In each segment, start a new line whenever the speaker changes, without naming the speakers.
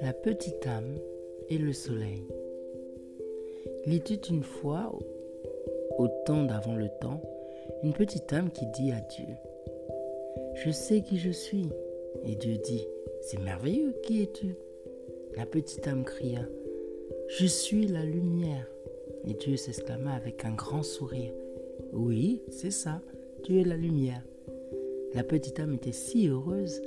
La petite âme et le soleil. Il était une fois, au temps d'avant le temps, une petite âme qui dit à Dieu, Je sais qui je suis. Et Dieu dit, C'est merveilleux, qui es-tu? La petite âme cria, Je suis la lumière. Et Dieu s'exclama avec un grand sourire, Oui, c'est ça, tu es la lumière. La petite âme était si heureuse,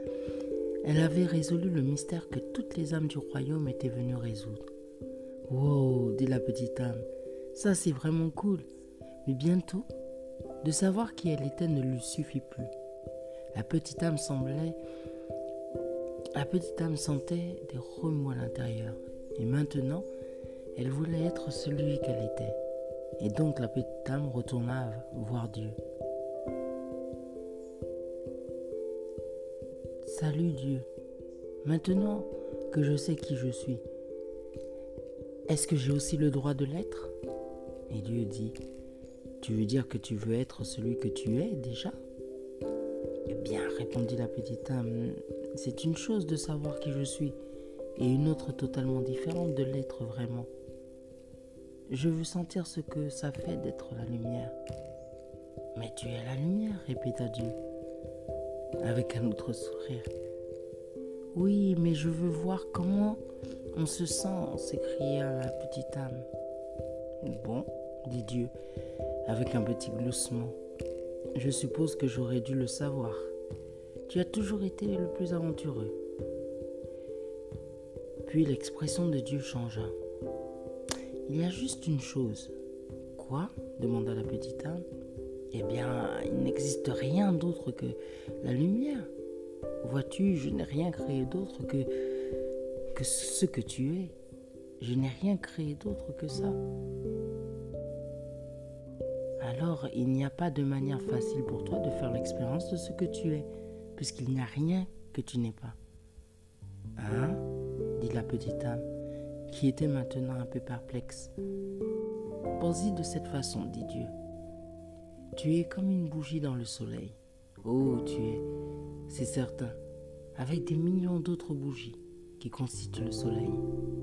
elle avait résolu le mystère que toutes les âmes du royaume étaient venues résoudre. Wow, dit la petite âme, ça c'est vraiment cool. Mais bientôt, de savoir qui elle était ne lui suffit plus. La petite âme semblait. La petite âme sentait des remous à l'intérieur. Et maintenant, elle voulait être celui qu'elle était. Et donc la petite âme retourna voir Dieu. Salut Dieu. Maintenant que je sais qui je suis, est-ce que j'ai aussi le droit de l'être? Et Dieu dit, tu veux dire que tu veux être celui que tu es déjà? Eh bien, répondit la petite âme, c'est une chose de savoir qui je suis et une autre totalement différente de l'être vraiment. Je veux sentir ce que ça fait d'être la lumière. Mais tu es la lumière, répéta Dieu, avec un autre sourire. Oui, mais je veux voir comment on se sent, s'écria la petite âme. Bon, dit Dieu, avec un petit gloussement. Je suppose que j'aurais dû le savoir. Tu as toujours été le plus aventureux. Puis l'expression de Dieu changea. Il y a juste une chose. Quoi? demanda la petite âme. Eh bien, il n'existe rien d'autre que la lumière. Vois-tu, je n'ai rien créé d'autre que, ce que tu es. Je n'ai rien créé d'autre que ça. Alors, il n'y a pas de manière facile pour toi de faire l'expérience de ce que tu es, puisqu'il n'y a rien que tu n'es pas. Hein dit la petite âme, qui était maintenant un peu perplexe. Pense-y de cette façon, dit Dieu. Tu es comme une bougie dans le soleil. Oh, tu es, c'est certain, avec des millions d'autres bougies qui constituent le soleil.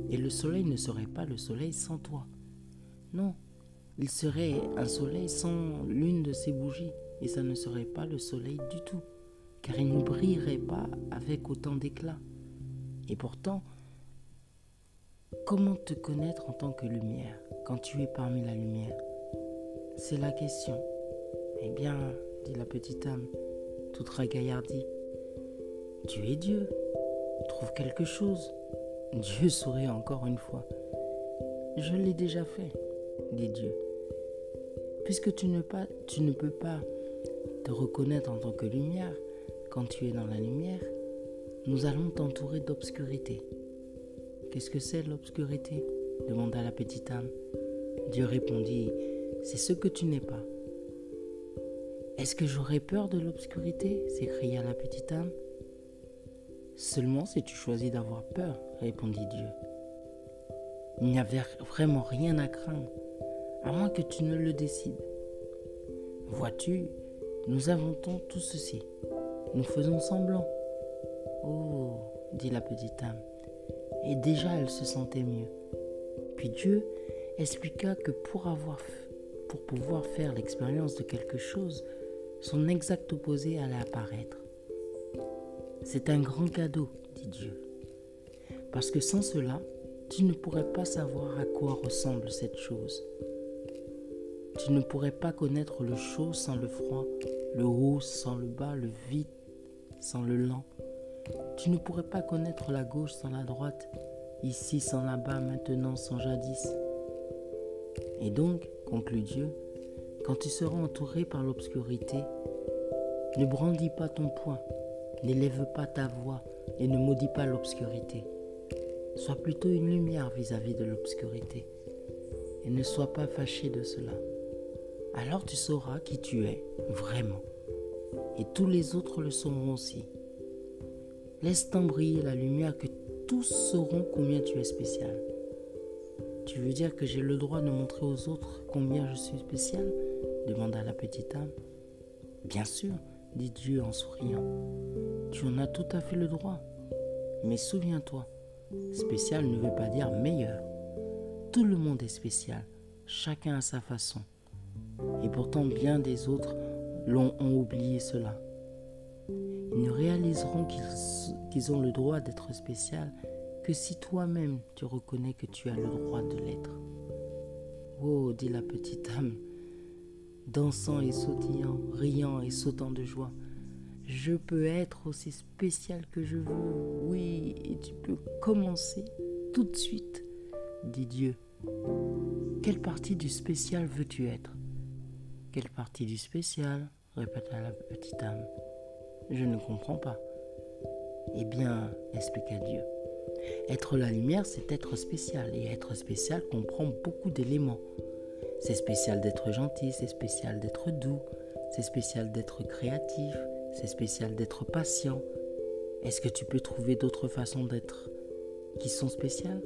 Et le soleil ne serait pas le soleil sans toi. Non, il serait un soleil sans l'une de ces bougies, et ça ne serait pas le soleil du tout, car il ne brillerait pas avec autant d'éclat. Et pourtant, comment te connaître en tant que lumière quand tu es parmi la lumière? C'est la question. Eh bien, dit la petite âme, toute ragaillardie, tu es Dieu. Trouve quelque chose. Dieu sourit encore une fois. Je l'ai déjà fait, dit Dieu. Puisque tu ne, tu ne peux pas te reconnaître en tant que lumière quand tu es dans la lumière, nous allons t'entourer d'obscurité. Qu'est-ce que c'est l'obscurité? demanda la petite âme. Dieu répondit, c'est ce que tu n'es pas. Est-ce que j'aurais peur de l'obscurité? s'écria la petite âme. Seulement si tu choisis d'avoir peur, répondit Dieu. Il n'y avait vraiment rien à craindre, à moins que tu ne le décides. Vois-tu, nous inventons tout ceci. Nous faisons semblant. Oh, dit la petite âme. Et déjà elle se sentait mieux. Puis Dieu expliqua que pour, avoir, pour pouvoir faire l'expérience de quelque chose, son exact opposé allait apparaître. C'est un grand cadeau, dit Dieu. Parce que sans cela, tu ne pourrais pas savoir à quoi ressemble cette chose. Tu ne pourrais pas connaître le chaud sans le froid, le haut sans le bas, le vide sans le lent. Tu ne pourrais pas connaître la gauche sans la droite, ici sans là-bas, maintenant sans jadis. Et donc, conclut Dieu, quand tu seras entouré par l'obscurité, ne brandis pas ton poing, n'élève pas ta voix et ne maudis pas l'obscurité. Sois plutôt une lumière vis-à-vis de l'obscurité et ne sois pas fâché de cela. Alors tu sauras qui tu es vraiment et tous les autres le sauront aussi. Laisse-t'en briller la lumière que tous sauront combien tu es spécial. Tu veux dire que j'ai le droit de montrer aux autres combien je suis spécial? Demanda la petite âme. Bien sûr, dit Dieu en souriant. Tu en as tout à fait le droit. Mais souviens-toi, spécial ne veut pas dire meilleur. Tout le monde est spécial, chacun à sa façon. Et pourtant bien des autres l'ont ont oublié cela. Ils ne réaliseront qu'ils ont le droit d'être spécial que si toi-même tu reconnais que tu as le droit de l'être. Oh, dit la petite âme, dansant et sautillant, riant et sautant de joie. Je peux être aussi spécial que je veux, oui, et tu peux commencer tout de suite, dit Dieu. Quelle partie du spécial veux-tu être? Quelle partie du spécial? répéta la petite âme. Je ne comprends pas. Eh bien, expliqua Dieu. Être la lumière, c'est être spécial, et être spécial comprend beaucoup d'éléments. C'est spécial d'être gentil, c'est spécial d'être doux, c'est spécial d'être créatif, c'est spécial d'être patient. Est-ce que tu peux trouver d'autres façons d'être qui sont spéciales?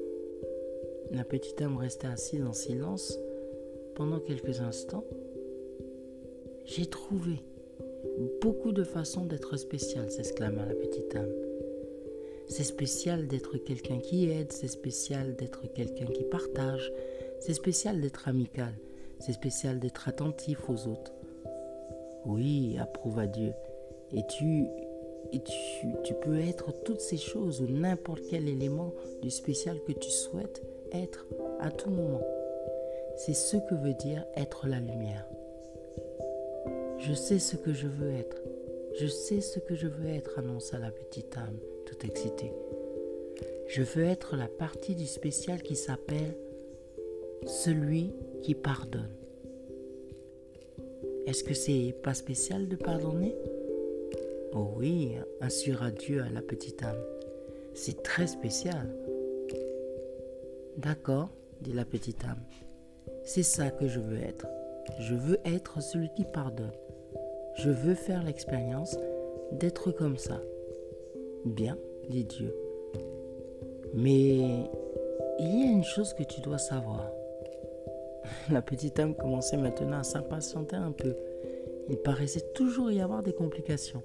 La petite âme restait assise en silence pendant quelques instants. J'ai trouvé beaucoup de façons d'être spécial, s'exclama la petite âme. C'est spécial d'être quelqu'un qui aide, c'est spécial d'être quelqu'un qui partage, c'est spécial d'être amical, c'est spécial d'être attentif aux autres. Oui, approuva Dieu. Et tu, et tu, tu peux être toutes ces choses ou n'importe quel élément du spécial que tu souhaites être à tout moment. C'est ce que veut dire être la lumière. Je sais ce que je veux être. Je sais ce que je veux être, annonça la petite âme, tout excitée. Je veux être la partie du spécial qui s'appelle celui qui pardonne. Est-ce que c'est pas spécial de pardonner? Oh oui, assura Dieu à la petite âme. C'est très spécial. D'accord, dit la petite âme. C'est ça que je veux être. Je veux être celui qui pardonne. Je veux faire l'expérience d'être comme ça. Bien, dit Dieu. Mais il y a une chose que tu dois savoir. La petite âme commençait maintenant à s'impatienter un peu. Il paraissait toujours y avoir des complications.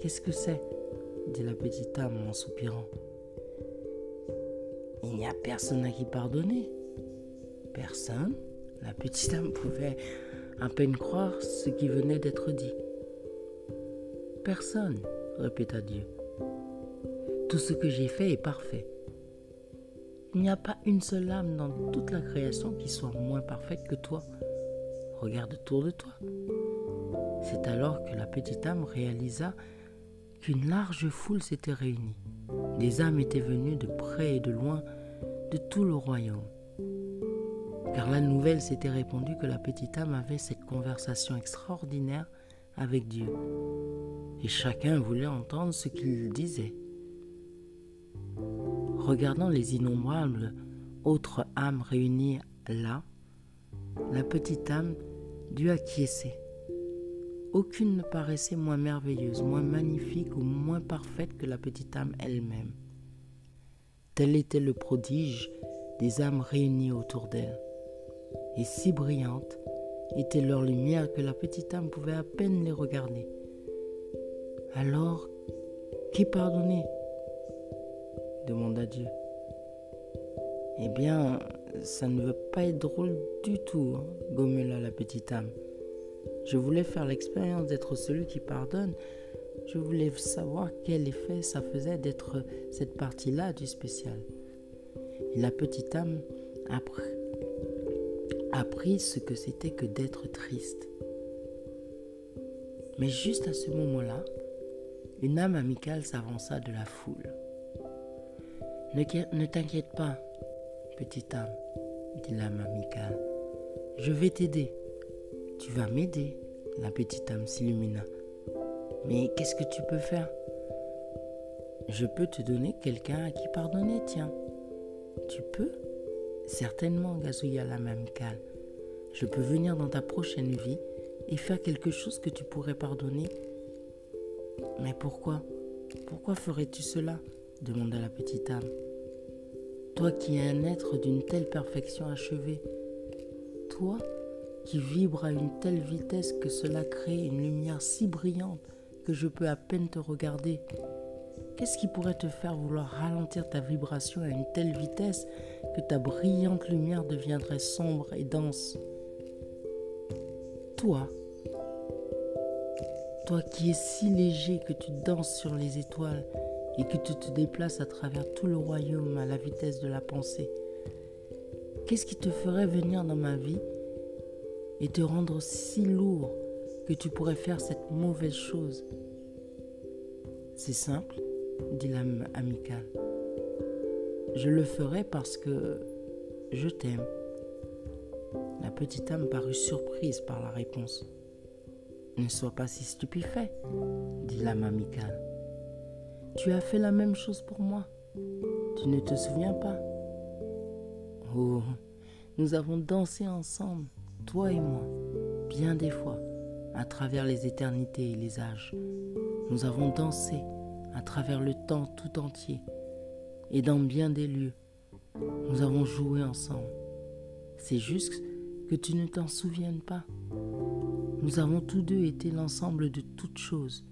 Qu'est-ce que c'est dit la petite âme en soupirant. Il n'y a personne à qui pardonner. Personne La petite âme pouvait à peine croire ce qui venait d'être dit. Personne, répéta Dieu. Tout ce que j'ai fait est parfait. Il n'y a pas une seule âme dans toute la création qui soit moins parfaite que toi. Regarde autour de toi. C'est alors que la petite âme réalisa qu'une large foule s'était réunie. Des âmes étaient venues de près et de loin de tout le royaume. Car la nouvelle s'était répandue que la petite âme avait cette conversation extraordinaire avec Dieu. Et chacun voulait entendre ce qu'il disait. Regardant les innombrables autres âmes réunies là, la petite âme dut acquiescer. Aucune ne paraissait moins merveilleuse, moins magnifique ou moins parfaite que la petite âme elle-même. Tel était le prodige des âmes réunies autour d'elle. Et si brillante était leur lumière que la petite âme pouvait à peine les regarder. Alors, qui pardonnait demanda Dieu. Eh bien, ça ne veut pas être drôle du tout, hein, la petite âme. Je voulais faire l'expérience d'être celui qui pardonne. Je voulais savoir quel effet ça faisait d'être cette partie-là du spécial. Et la petite âme a appris ce que c'était que d'être triste. Mais juste à ce moment-là, une âme amicale s'avança de la foule. Ne, t'inquiète pas, petite âme, dit l'âme amicale. Je vais t'aider. Tu vas m'aider. La petite âme s'illumina. Mais qu'est-ce que tu peux faire? Je peux te donner quelqu'un à qui pardonner, tiens. Tu peux? Certainement, gazouilla l'âme amicale. Je peux venir dans ta prochaine vie et faire quelque chose que tu pourrais pardonner. Mais pourquoi? Pourquoi ferais-tu cela? Demanda la petite âme. Toi qui es un être d'une telle perfection achevée, toi qui vibres à une telle vitesse que cela crée une lumière si brillante que je peux à peine te regarder Qu'est-ce qui pourrait te faire vouloir ralentir ta vibration à une telle vitesse que ta brillante lumière deviendrait sombre et dense? Toi, toi qui es si léger que tu danses sur les étoiles et que tu te déplaces à travers tout le royaume à la vitesse de la pensée, qu'est-ce qui te ferait venir dans ma vie et te rendre si lourd que tu pourrais faire cette mauvaise chose? C'est simple dit l'âme amicale. Je le ferai parce que je t'aime. La petite âme parut surprise par la réponse. Ne sois pas si stupéfait, dit l'âme amicale. Tu as fait la même chose pour moi. Tu ne te souviens pas? Oh, nous avons dansé ensemble, toi et moi, bien des fois, à travers les éternités et les âges. Nous avons dansé à travers le temps tout entier et dans bien des lieux. Nous avons joué ensemble. C'est juste que tu ne t'en souviennes pas. Nous avons tous deux été l'ensemble de toutes choses.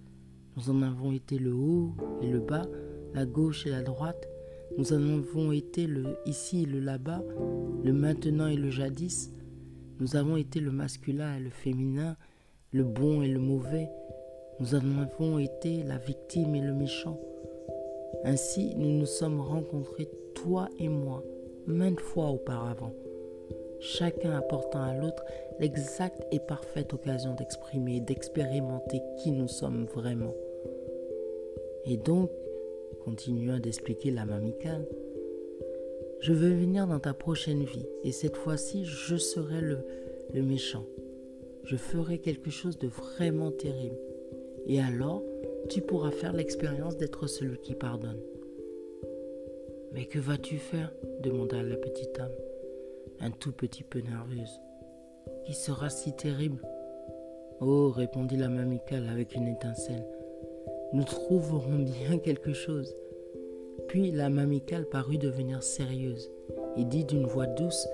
Nous en avons été le haut et le bas, la gauche et la droite. Nous en avons été le ici et le là-bas, le maintenant et le jadis. Nous avons été le masculin et le féminin, le bon et le mauvais, nous en avons été la victime et le méchant. Ainsi, nous nous sommes rencontrés, toi et moi, maintes fois auparavant, chacun apportant à l'autre l'exacte et parfaite occasion d'exprimer et d'expérimenter qui nous sommes vraiment. Et donc, continua d'expliquer la mamicale, je veux venir dans ta prochaine vie et cette fois-ci, je serai le, le méchant. Je ferai quelque chose de vraiment terrible et alors, tu pourras faire l'expérience d'être celui qui pardonne. Mais que vas-tu faire? demanda la petite âme, un tout petit peu nerveuse. Qui sera si terrible? Oh, répondit la mamicale avec une étincelle. Nous trouverons bien quelque chose. Puis la mamicale parut devenir sérieuse et dit d'une voix douce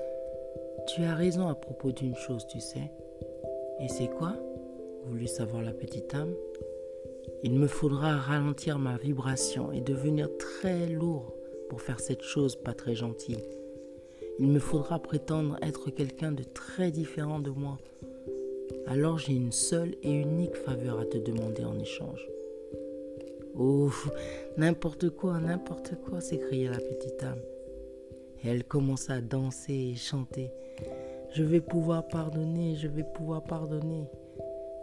Tu as raison à propos d'une chose, tu sais. Et c'est quoi? Voulut savoir la petite âme. Il me faudra ralentir ma vibration et devenir très lourd pour faire cette chose pas très gentille. Il me faudra prétendre être quelqu'un de très différent de moi. Alors j'ai une seule et unique faveur à te demander en échange. Oh, n'importe quoi, n'importe quoi, s'écria la petite âme. Elle commença à danser et chanter. Je vais pouvoir pardonner, je vais pouvoir pardonner.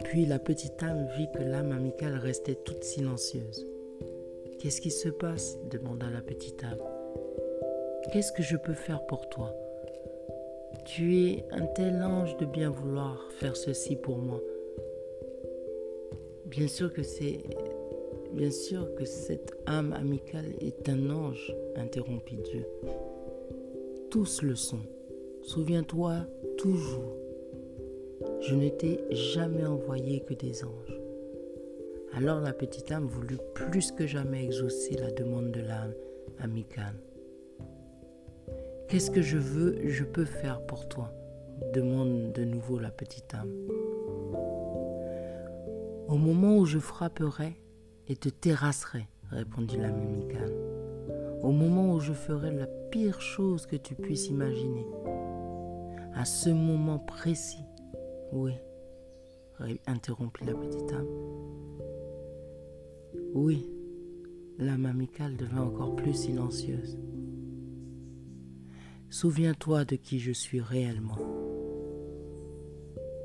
Puis la petite âme vit que l'âme amicale restait toute silencieuse. Qu'est-ce qui se passe? demanda la petite âme. Qu'est-ce que je peux faire pour toi? Tu es un tel ange de bien vouloir faire ceci pour moi. Bien sûr que c'est bien sûr que cette âme amicale est un ange, interrompit Dieu. Tous le sont. Souviens-toi toujours je ne t'ai jamais envoyé que des anges. Alors la petite âme voulut plus que jamais exaucer la demande de l'âme amicale. Qu'est-ce que je veux, je peux faire pour toi? demande de nouveau la petite âme. Au moment où je frapperai et te terrasserai, répondit l'âme amicale. Au moment où je ferai la pire chose que tu puisses imaginer. À ce moment précis, oui, interrompit la petite âme. Oui, l'âme amicale devint encore plus silencieuse. Souviens-toi de qui je suis réellement.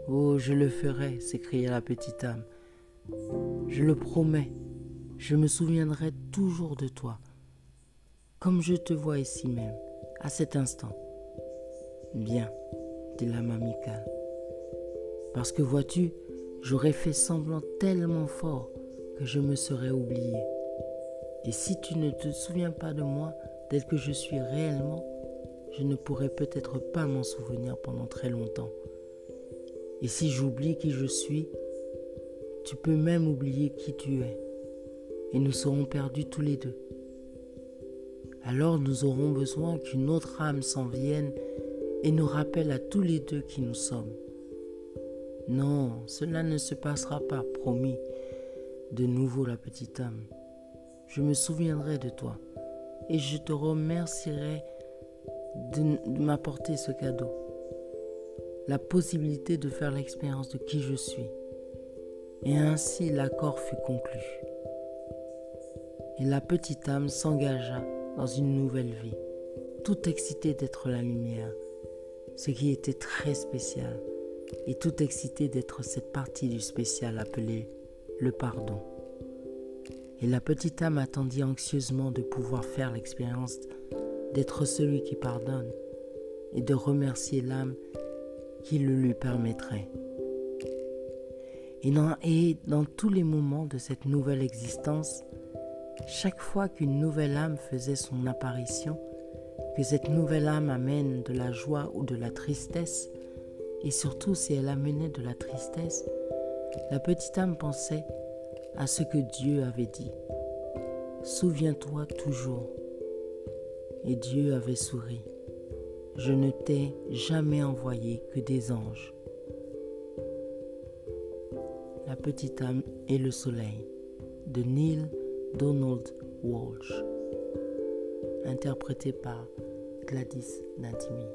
Oh, je le ferai, s'écria la petite âme. Je le promets, je me souviendrai toujours de toi, comme je te vois ici même, à cet instant. Bien, dit l'âme amicale. Parce que vois-tu, j'aurais fait semblant tellement fort que je me serais oublié. Et si tu ne te souviens pas de moi tel que je suis réellement, je ne pourrais peut-être pas m'en souvenir pendant très longtemps. Et si j'oublie qui je suis, tu peux même oublier qui tu es. Et nous serons perdus tous les deux. Alors nous aurons besoin qu'une autre âme s'en vienne et nous rappelle à tous les deux qui nous sommes. Non, cela ne se passera pas, promis. de nouveau la petite âme. Je me souviendrai de toi et je te remercierai de m'apporter ce cadeau. La possibilité de faire l'expérience de qui je suis. Et ainsi l'accord fut conclu. Et la petite âme s'engagea dans une nouvelle vie, tout excitée d'être la lumière, ce qui était très spécial, et tout excitée d'être cette partie du spécial appelée le pardon. Et la petite âme attendit anxieusement de pouvoir faire l'expérience d'être celui qui pardonne et de remercier l'âme qui le lui permettrait. Et dans, et dans tous les moments de cette nouvelle existence, chaque fois qu'une nouvelle âme faisait son apparition, que cette nouvelle âme amène de la joie ou de la tristesse, et surtout si elle amenait de la tristesse, la petite âme pensait à ce que Dieu avait dit. Souviens-toi toujours. Et Dieu avait souri. Je ne t'ai jamais envoyé que des anges. La petite âme et le soleil de Neil Donald Walsh, interprété par Gladys Nantimi.